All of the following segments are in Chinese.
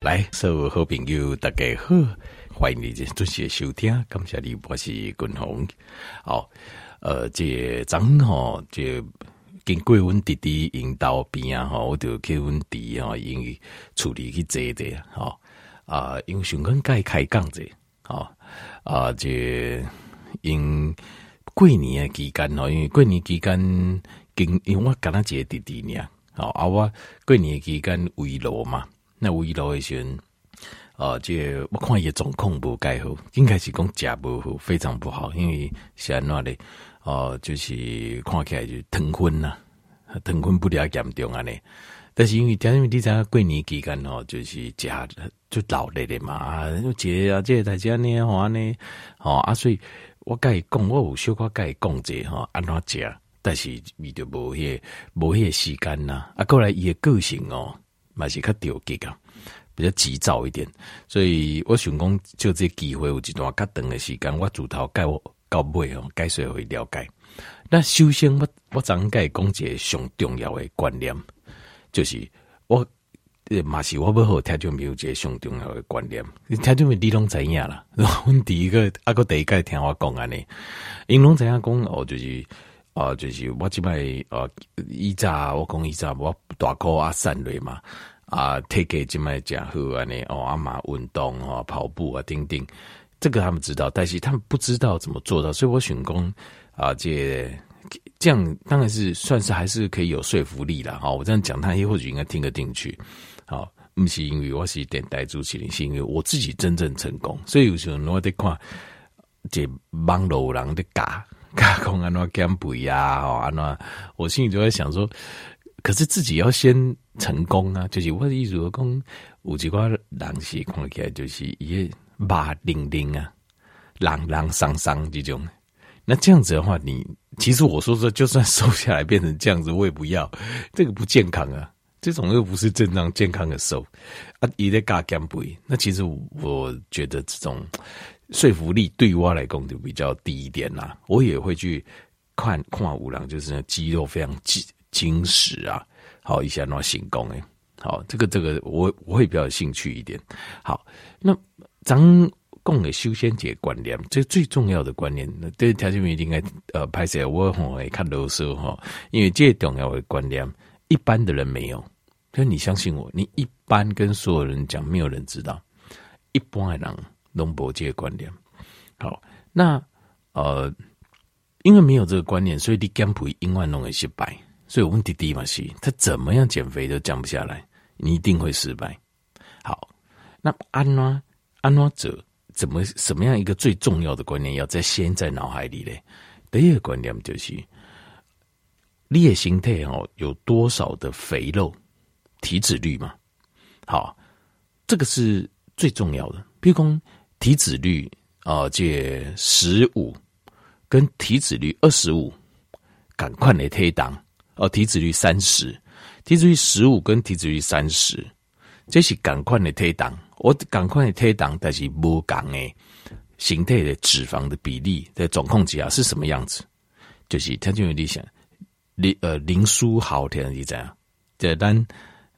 来，所有好朋友大家好，欢迎你准时收听，感谢你，我是君鸿。好，呃，这昨吼，这经过阮弟弟引导边啊，吼，我就去阮弟吼，因为处理去这的，吼啊，因为想讲该开讲者，吼啊，这因过年的期间吼，因为过年期间，经因为我跟他一个弟弟呢，好啊，我过年期间围炉嘛。那围炉的时阵，啊，这我看伊状况不盖好，应该是讲食不好，非常不好，因为是安怎的，哦、就是看起来就糖分呐，糖分不了严重安尼。但是因为听因为你知影过年期间哦，就是食就老了的嘛，啊，节啊，这大家呢，吼安尼，吼啊，所以我甲伊讲，我有小可甲伊讲者吼，安怎食，但是伊就无迄无迄时间呐，啊，过来伊的个性哦。嘛是较着急啊，比较急躁一点，所以我想讲，就这机会有一段较长的时间，我自头盖我到尾哦，该说会了解。那首先我我怎该讲一个上重要的观念，就是我嘛是我不好听就没有一个上重要的观念，听就没你拢知影啦。然后第一个啊，个第一个听我讲安尼，因拢知影讲哦，就是哦，就是我即摆哦，以前我讲以前我大考啊，散类嘛。啊，体格这么讲好安尼哦，阿妈运动哦，跑步啊，等等，这个他们知道，但是他们不知道怎么做到，所以我选工啊，这这样当然是算是还是可以有说服力了。好，我这样讲，他也或许应该听得进去。好，不是因为我是电台主持人，是因为我自己真正成功，所以有时候我得看这网络人的教加工安怎减肥呀，哦，安怎，我心里就在想说。可是自己要先成功啊！就是我的意思讲，有几个人是看起来就是一马丁丁啊，朗朗桑桑这种。那这样子的话，你其实我说说，就算瘦下来变成这样子，我也不要，这个不健康啊！这种又不是正常健康的瘦啊，一直嘎减肥。那其实我觉得这种说服力对我来讲就比较低一点啦。我也会去看看五郎，就是那肌肉非常紧。精实啊，好一下那行功哎，好这个这个我我会比较有兴趣一点。好，那咱讲的修仙节观念，这最重要的观念，那对条件应该呃拍摄我会看啰嗦哈，因为这重要的观念，一般的人没有。所以你相信我，你一般跟所有人讲，没有人知道。一般的人拢无这个观念。好，那呃，因为没有这个观念，所以你减肥永远拢会失败。所以我问弟弟嘛，是，他怎么样减肥都降不下来，你一定会失败。好，那安怎安怎者怎么什么样一个最重要的观念要在先在脑海里嘞？第一个观念就是，你的身体哦有多少的肥肉体脂率嘛？好，这个是最重要的。譬如说体脂率啊，这十五跟体脂率二十五，赶快来推档。哦，体脂率三十，体脂率十五跟体脂率三十，这是赶快来推档。我赶快来推档，但是不讲诶，形态的脂肪的比例的总控制下是什么样子？就是他就有点想，林呃林书豪这样子这样，这单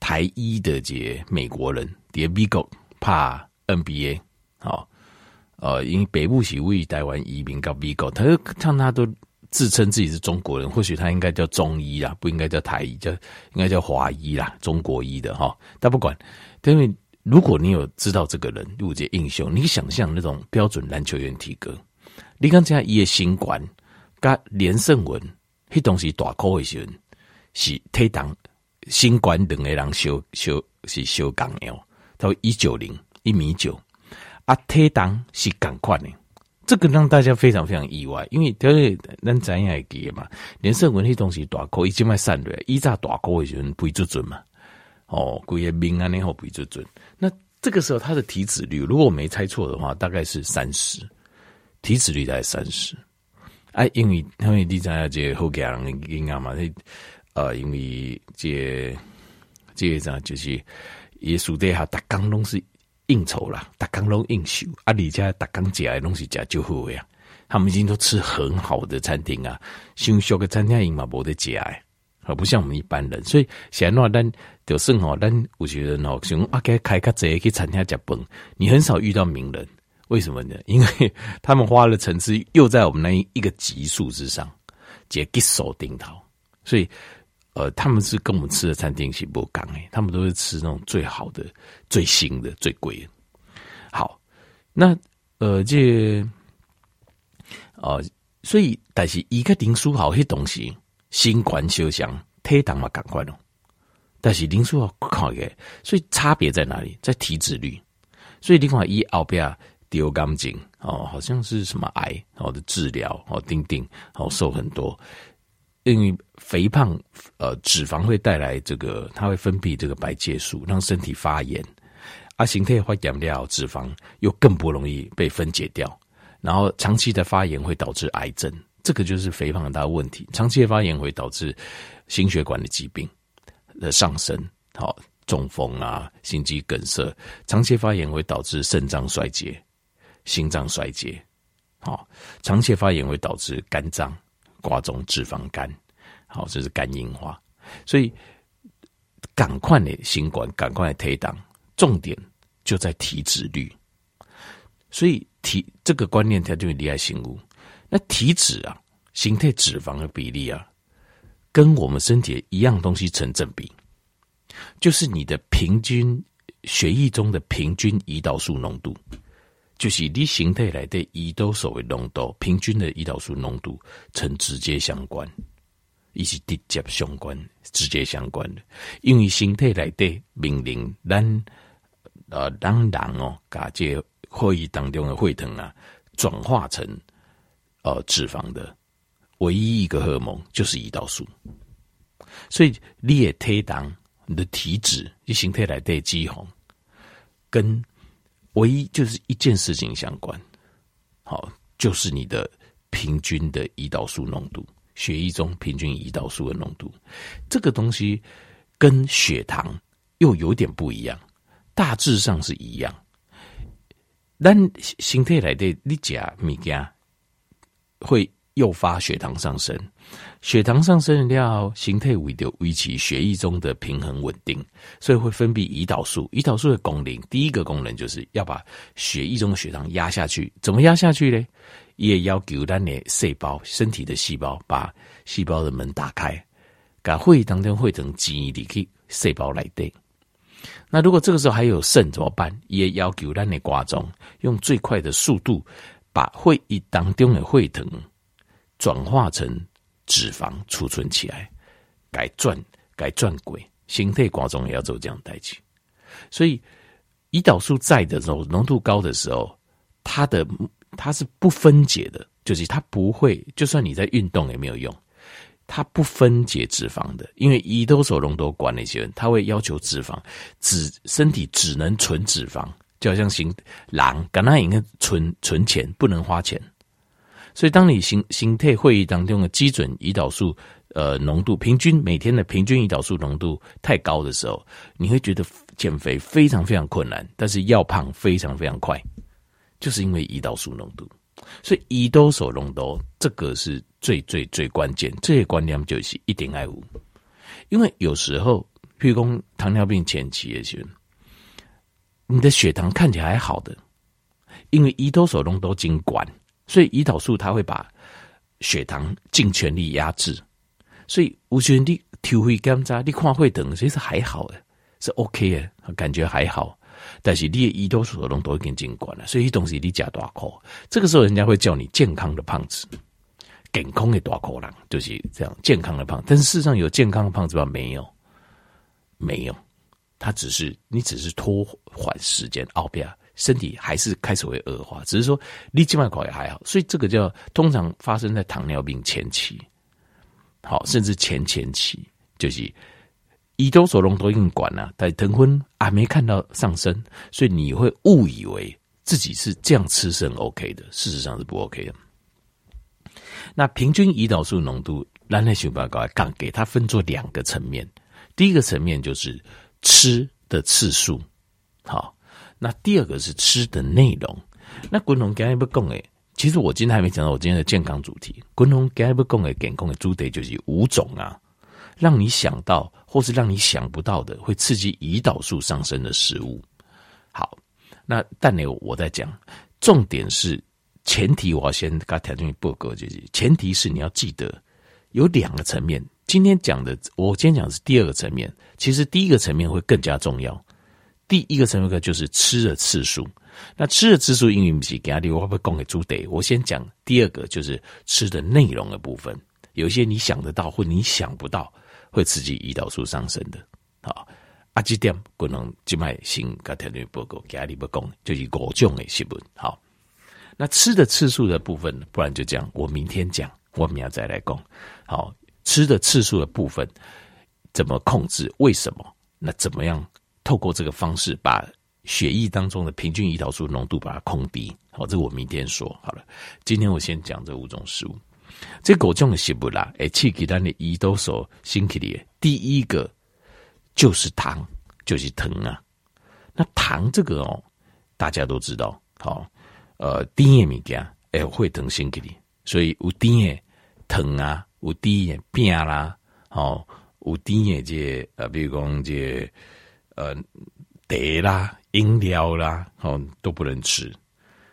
台一的这美国人，在美国怕 NBA 好，呃，因为北部是为台湾移民到美国，他就唱他都。自称自己是中国人，或许他应该叫中医啦，不应该叫台医，叫应该叫华医啦，中国医的哈。但不管，因为如果你有知道这个人入节英雄，你想象那种标准篮球员体格，你看这样一夜新冠，跟连胜文，那东西大口的时候是推挡新冠两个人修修是修钢哦，到一九零一米九，啊推挡是赶快的。这个让大家非常非常意外，因为这个咱知影会记嘛，连胜文那东西大口已经卖散了，一炸大口的时候不会做准嘛，哦，规个命安尼后不会做准。那这个时候他的体脂率，如果我没猜错的话，大概是三十，体脂率大概三十。哎，因为因为你知影这个好家人应该嘛，呃，因为这、这个啥就是也属地下，大刚拢是。应酬啦，大刚拢应酬，阿里家大刚食的拢是食就好呀。他们已经都吃很好的餐厅啊，像小个餐厅因嘛，无得食诶。而不像我们一般人。所以现在咱就算哦，咱有些人哦，想啊，给开个这去餐厅吃饭，你很少遇到名人，为什么呢？因为他们花了层次又在我们那一个级数之上，接一手顶头，所以呃，他们是跟我们吃的餐厅是不讲诶，他们都是吃那种最好的、最新的、最贵的。好，那呃这。哦，所以但是一个林书豪迄东西，新冠休想推档嘛赶快咯。但是林书豪靠一个，所以差别在哪里？在体脂率。所以你看一后边丢钢筋哦，好像是什么癌哦的治疗哦，丁丁哦瘦很多，因为肥胖呃脂肪会带来这个，它会分泌这个白介素，让身体发炎，而形态化减料脂肪又更不容易被分解掉。然后长期的发炎会导致癌症，这个就是肥胖的大问题。长期的发炎会导致心血管的疾病的上升，好，中风啊、心肌梗塞。长期发炎会导致肾脏衰竭、心脏衰竭，好，长期发炎会导致肝脏挂种脂肪肝，好，这是肝硬化。所以赶快的新冠，赶快的推档，重点就在体脂率。所以体这个观念它就厉害醒悟。那体脂啊，形态脂肪的比例啊，跟我们身体一样东西成正比，就是你的平均血液中的平均胰岛素浓度，就是你形态来的胰岛素的浓度，平均的胰岛素浓度呈直接相关，以及直接相关，直接相关的，因为形态来的命令咱呃当然哦，噶这。会议当中的会疼啊，转化成呃脂肪的唯一一个荷尔蒙就是胰岛素，所以你也推当你的体脂你形态来的肌红，跟唯一就是一件事情相关，好，就是你的平均的胰岛素浓度，血液中平均胰岛素的浓度，这个东西跟血糖又有点不一样，大致上是一样。但身体来的你吃物件会诱发血糖上升，血糖上升了，身体为了维持血液中的平衡稳定，所以会分泌胰岛素。胰岛素的功能，第一个功能就是要把血液中的血糖压下去。怎么压下去呢？也要求咱的细胞，身体的细胞把细胞的门打开，把会议当中会成记忆里去细胞来的。那如果这个时候还有肾怎么办？也要求咱的瓜中用最快的速度把会议当中的血糖转化成脂肪储存起来，改转改转轨，形态瓜中也要做这样代替。所以胰岛素在的时候，浓度高的时候，它的它是不分解的，就是它不会，就算你在运动也没有用。它不分解脂肪的，因为胰岛素浓度管那些人，他会要求脂肪，只身体只能存脂肪，就好像行狼，刚刚应该存存钱，不能花钱。所以，当你形形态会议当中的基准胰岛素呃浓度平均每天的平均胰岛素浓度太高的时候，你会觉得减肥非常非常困难，但是要胖非常非常快，就是因为胰岛素浓度。所以胰岛素浓度这个是。最最最关键，这些观念就是一点爱五，因为有时候，譬如说糖尿病前期的时候，你的血糖看起来还好的，因为胰岛素浓度经管，所以胰岛素它会把血糖尽全力压制，所以我觉得你体会检查，你看会等，其实还好的，是 OK 的，感觉还好，但是你的胰岛素浓度已经经管了，所以东西你加大口，这个时候人家会叫你健康的胖子。健康的大口人就是这样，健康的胖，但是事实上有健康的胖子吗？没有，没有，他只是你只是拖缓时间，后边身体还是开始会恶化，只是说你静脉口也还好，所以这个叫通常发生在糖尿病前期，好，甚至前前期，就是胰岛素浓度已经管了，但糖分还没看到上升，所以你会误以为自己是这样吃是很 OK 的，事实上是不 OK 的。那平均胰岛素浓度，咱来想办法讲，给它分作两个层面。第一个层面就是吃的次数，好。那第二个是吃的内容。那滚龙刚才不讲诶，其实我今天还没讲到我今天的健康主题。滚龙刚才不讲诶，健康的主题就是五种啊。让你想到或是让你想不到的，会刺激胰岛素上升的食物。好，那但呢，我在讲，重点是前提，我要先给他调进去报告，就是前提是你要记得有两个层面。今天讲的，我今天讲的是第二个层面，其实第一个层面会更加重要。第一个层面就是吃的次数，那吃的次数英语不是给阿弟，我会不会供给猪得？我先讲第二个，就是吃的内容的部分。有一些你想得到或你想不到，会刺激胰岛素上升的。好，阿基点可能静脉性跟条件报告给阿弟不供，就是五种的新闻。好，那吃的次数的部分，不然就这样，我明天讲，我明天再来讲。好，吃的次数的部分怎么控制？为什么？那怎么样？透过这个方式，把血液当中的平均胰岛素浓度把它控低。好，这个我明天说好了。今天我先讲这五种食物。这五种的食物啦，哎，刺激咱的胰岛素升起的第一个就是糖，就是糖啊。那糖这个哦，大家都知道，好，呃，甜的物件哎会疼升起的，所以有甜的糖啊，有甜的饼啦，好，有甜的这呃，比如讲这。呃，茶啦、饮料啦，哦，都不能吃。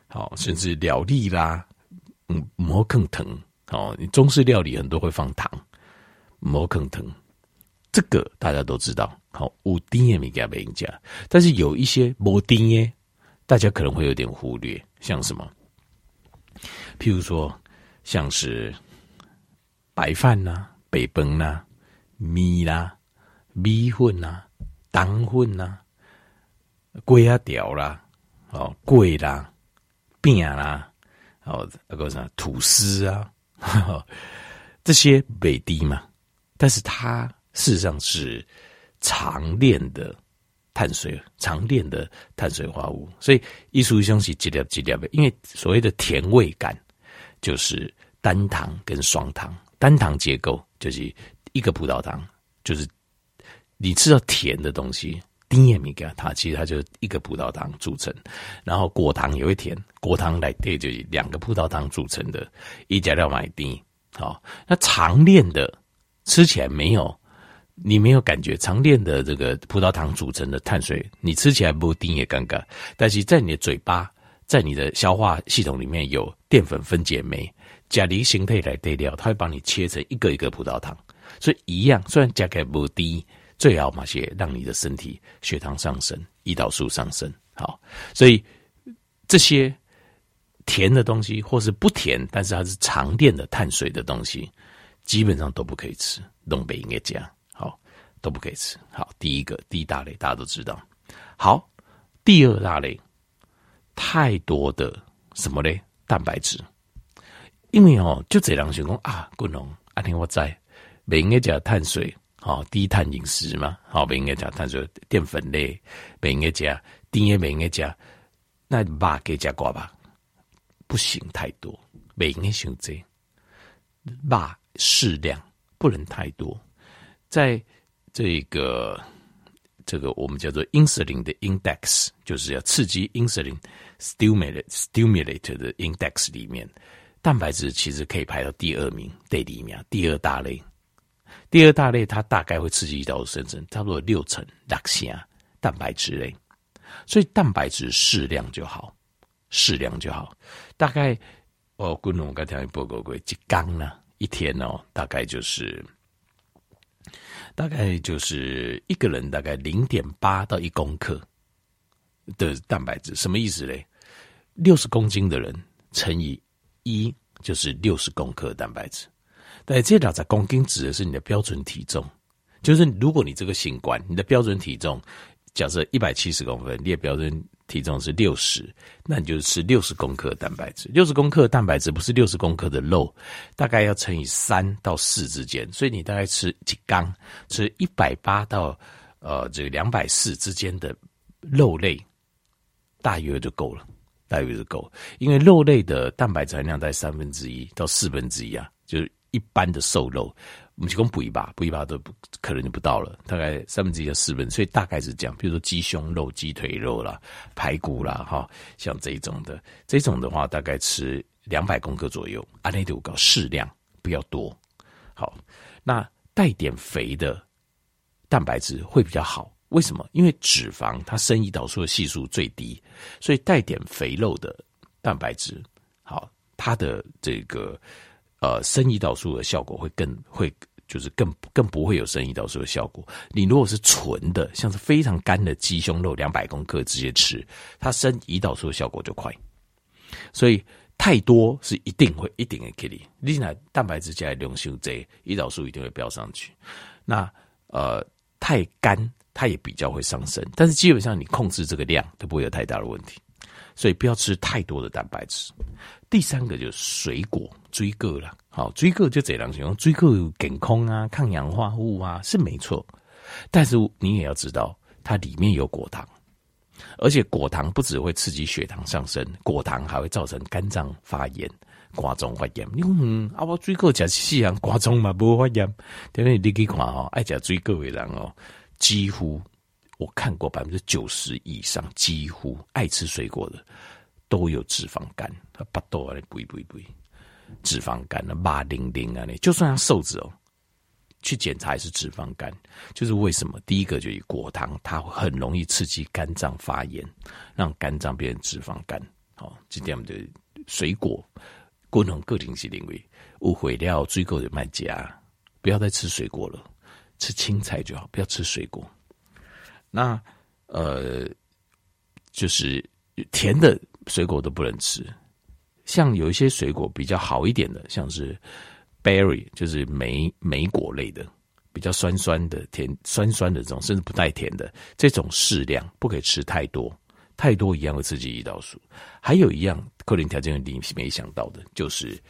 好，甚至料理啦，嗯，摩更疼。哦，你中式料理很多会放糖，摩更疼。这个大家都知道。好，有甜的物件没人家，但是有一些没甜的，大家可能会有点忽略，像什么？譬如说，像是白饭呐、啊、白饭呐、啊、米啦、米粉呐、糖粉呐，粿啊条啦，哦，粿啦，饼啦，哦，那个啥吐司啊，呵 呵这些北低嘛，但是它事实上是长链的碳水，长链的碳水化合物，所以艺术东西几粒几粒的，因为所谓的甜味感就是单糖跟双糖，单糖结构就是一个葡萄糖，就是。你吃到甜的东西，甜的物件，它其实它就一个葡萄糖组成，然后果糖也会甜，果糖来对就是两个葡萄糖组成的，一加料买低。好，那长链的吃起来没有，你没有感觉，长链的这个葡萄糖组成的碳水，你吃起来不丁也尴尬，但是在你的嘴巴，在你的消化系统里面有淀粉分解酶，甲离形态来对料，它会帮你切成一个一个葡萄糖，所以一样，虽然价格不低。最好嘛些让你的身体血糖上升，胰岛素上升。好，所以这些甜的东西，或是不甜，但是它是长链的碳水的东西，基本上都不可以吃。东北应该讲，好，都不可以吃。好，第一个第一大类大家都知道。好，第二大类太多的什么嘞？蛋白质，因为哦，就这样想讲啊，滚龙阿天我在，不应该讲碳水。好，低碳饮食嘛，好，不应该加碳水、淀粉类，不应该加，甜也不应该加，那肉可以加寡吧？不行，太多，不应该选择，肉适量，不能太多。在这个这个我们叫做 insulin 的 index，就是要刺激 insulin stimulate stimulate 的 index 里面，蛋白质其实可以排到第二名，第二名，第二大类。第二大类，它大概会刺激胰岛生成，差不多六成六成蛋白质类，所以蛋白质适量就好，适量就好。大概哦，滚龙我刚才报告过，一缸呢，一天哦，大概就是大概就是一个人大概零点八到一公克的蛋白质，什么意思嘞？六十公斤的人乘以一，就是六十公克的蛋白质。对，这两在公斤指的是你的标准体重，就是如果你这个新冠，你的标准体重假设一百七十公分，你的标准体重是六十，那你就吃六十公克蛋白质。六十公克蛋白质不是六十公克的肉，大概要乘以三到四之间，所以你大概吃几缸，吃一百八到呃这个两百四之间的肉类，大约就够了，大约就够，因为肉类的蛋白质含量在三分之一到四分之一啊，就是。一般的瘦肉，我们提供补一把，补一把都不可能就不到了，大概三分之一到四分，所以大概是这样。比如说鸡胸肉、鸡腿肉啦、排骨啦，哈，像这一种的，这种的话大概吃两百公克左右，阿内度搞适量，不要多。好，那带点肥的蛋白质会比较好。为什么？因为脂肪它生胰岛素的系数最低，所以带点肥肉的蛋白质，好，它的这个呃生胰岛素的效果会更会就是更更不会有生胰岛素的效果。你如果是纯的，像是非常干的鸡胸肉两百公克直接吃，它生胰岛素的效果就快。所以太多是一定会一定会给你，你那蛋白质加来量太多，胰岛素一定会飙上去。那呃太干。它也比较会上升，但是基本上你控制这个量都不会有太大的问题，所以不要吃太多的蛋白质。第三个就是水果，水果啦，好，水果就这样形容，水果有健康啊，抗氧化物啊是没错，但是你也要知道它里面有果糖，而且果糖不只会刺激血糖上升，果糖还会造成肝脏发炎、肝脏发炎。你说嗯，啊，我水果吃西洋肝脏嘛不发炎，因为你去看哦，爱吃水果的人哦。几乎我看过百分之九十以上，几乎爱吃水果的都有脂肪肝，巴豆啊，不不不，脂肪肝啊，麻零零啊，你就算他瘦子哦，去检查也是脂肪肝，就是为什么？第一个就是果糖，它很容易刺激肝脏发炎，让肝脏变成脂肪肝。好，今天我们的水果，共同个体是认为误会了水果的卖家，不要再吃水果了。吃青菜就好，不要吃水果。那呃，就是甜的水果都不能吃。像有一些水果比较好一点的，像是 berry，就是莓莓果类的，比较酸酸的、甜酸酸的这种，甚至不带甜的这种适量，不可以吃太多。太多一样会刺激胰岛素。还有一样，克林条件你没想到的，就是。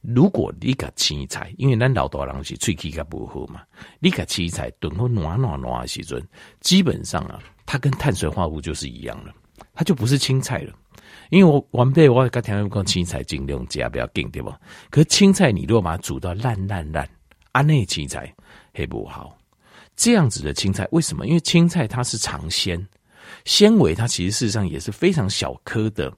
如果你个青菜，因为咱老多人是喙齿较不好嘛，你个青菜炖好暖暖暖的时阵，基本上啊，它跟碳水化合物就是一样了，它就不是青菜了。因为我完备，我刚听人讲青菜尽量加不要紧，对吧？可是青菜你如果把它煮到烂烂烂，啊，那青菜还不好。这样子的青菜为什么？因为青菜它是长纤，纤维它其实事实上也是非常小颗的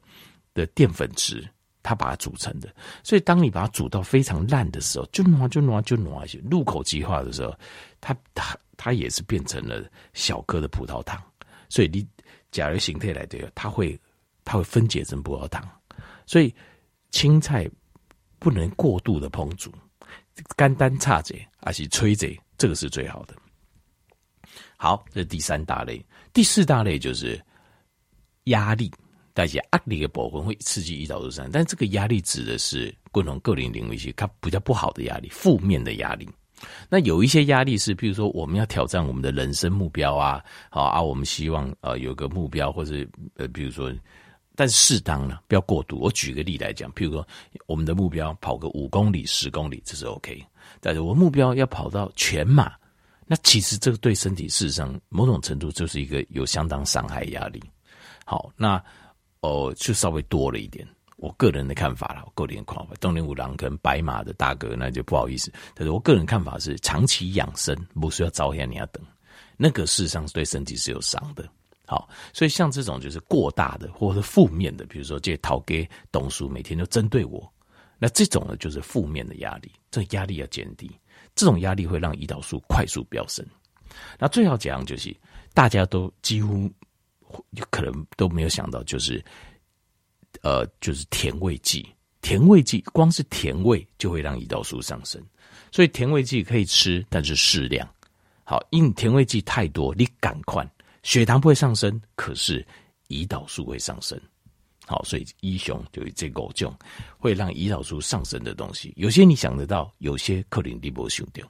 的淀粉质。它把它组成的，所以当你把它煮到非常烂的时候，就糯就糯就糯一些，入口即化的时候，它它它也是变成了小颗的葡萄糖。所以你假如形态来的，它会它会分解成葡萄糖。所以青菜不能过度的烹煮，干单差者还是吹者，这个是最好的。好，这是第三大类，第四大类就是压力。代谢压力的部分会刺激胰岛素上，但这个压力指的是共同个人领域一些它比较不好的压力，负面的压力。那有一些压力是，比如说我们要挑战我们的人生目标啊，好啊，我们希望呃有个目标，或者呃比如说，但是适当呢，不要过度。我举个例来讲，譬如说我们的目标跑个五公里、十公里，这是 OK。但是我目标要跑到全马，那其实这个对身体事实上某种程度就是一个有相当伤害压力。好，那。哦，就稍微多了一点，我个人的看法啦，我个人看法，东林五郎跟白马的大哥那就不好意思，但是我个人看法是，长期养生不需要照样你要等，那个事实上对身体是有伤的。好，所以像这种就是过大的或者是负面的，比如说这些讨给董叔每天都针对我，那这种呢就是负面的压力，这压力要减低，这种压力会让胰岛素快速飙升。那最好讲就是大家都几乎。可能都没有想到，就是，呃，就是甜味剂。甜味剂光是甜味就会让胰岛素上升，所以甜味剂可以吃，但是适量。好，因甜味剂太多，你赶快血糖不会上升，可是胰岛素会上升。好，所以一雄就这个种会让胰岛素上升的东西，有些你想得到，有些克林蒂波想掉。